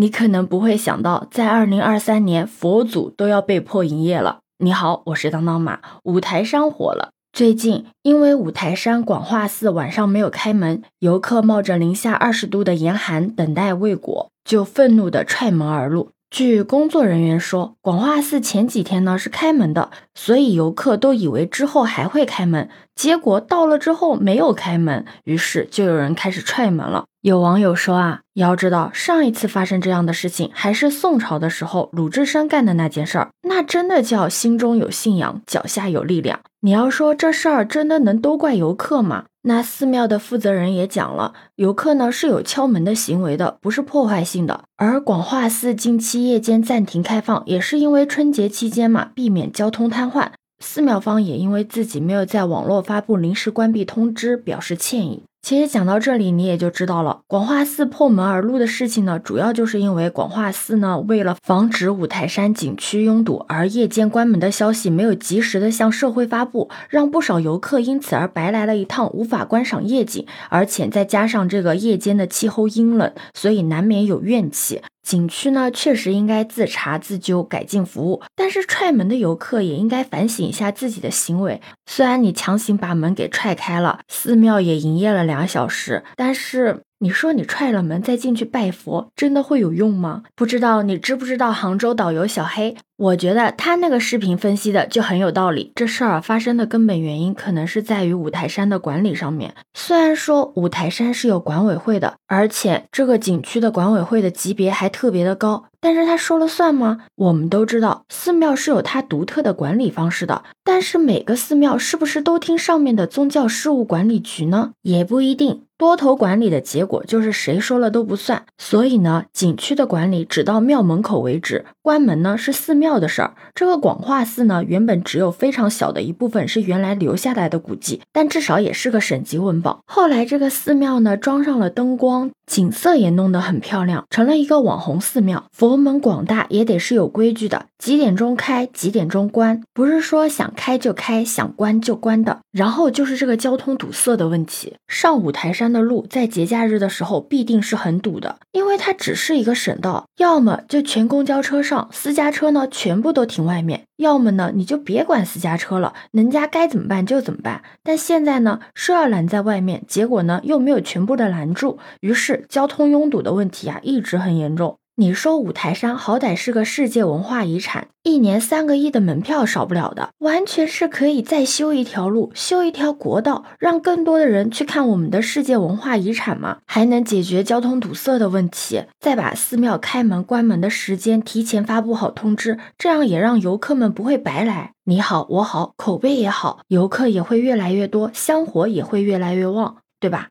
你可能不会想到，在二零二三年，佛祖都要被迫营业了。你好，我是当当马。五台山火了，最近因为五台山广化寺晚上没有开门，游客冒着零下二十度的严寒等待未果，就愤怒地踹门而入。据工作人员说，广化寺前几天呢是开门的，所以游客都以为之后还会开门，结果到了之后没有开门，于是就有人开始踹门了。有网友说啊，要知道上一次发生这样的事情还是宋朝的时候鲁智深干的那件事儿，那真的叫心中有信仰，脚下有力量。你要说这事儿真的能都怪游客吗？那寺庙的负责人也讲了，游客呢是有敲门的行为的，不是破坏性的。而广化寺近期夜间暂停开放，也是因为春节期间嘛，避免交通瘫痪。寺庙方也因为自己没有在网络发布临时关闭通知，表示歉意。其实讲到这里，你也就知道了，广化寺破门而入的事情呢，主要就是因为广化寺呢，为了防止五台山景区拥堵，而夜间关门的消息没有及时的向社会发布，让不少游客因此而白来了一趟，无法观赏夜景，而且再加上这个夜间的气候阴冷，所以难免有怨气。景区呢，确实应该自查自纠，改进服务。但是踹门的游客也应该反省一下自己的行为。虽然你强行把门给踹开了，寺庙也营业了两小时，但是。你说你踹了门再进去拜佛，真的会有用吗？不知道你知不知道杭州导游小黑？我觉得他那个视频分析的就很有道理。这事儿发生的根本原因可能是在于五台山的管理上面。虽然说五台山是有管委会的，而且这个景区的管委会的级别还特别的高，但是他说了算吗？我们都知道寺庙是有它独特的管理方式的，但是每个寺庙是不是都听上面的宗教事务管理局呢？也不一定。多头管理的结果就是谁说了都不算，所以呢，景区的管理只到庙门口为止，关门呢是寺庙的事儿。这个广化寺呢，原本只有非常小的一部分是原来留下来的古迹，但至少也是个省级文保。后来这个寺庙呢，装上了灯光。景色也弄得很漂亮，成了一个网红寺庙。佛门广大也得是有规矩的，几点钟开，几点钟关，不是说想开就开，想关就关的。然后就是这个交通堵塞的问题，上五台山的路在节假日的时候必定是很堵的，因为它只是一个省道，要么就全公交车上，私家车呢全部都停外面。要么呢，你就别管私家车了，人家该怎么办就怎么办。但现在呢，说要拦在外面，结果呢又没有全部的拦住，于是交通拥堵的问题啊一直很严重。你说五台山好歹是个世界文化遗产，一年三个亿的门票少不了的，完全是可以再修一条路，修一条国道，让更多的人去看我们的世界文化遗产嘛，还能解决交通堵塞的问题，再把寺庙开门关门的时间提前发布好通知，这样也让游客们不会白来。你好，我好，口碑也好，游客也会越来越多，香火也会越来越旺，对吧？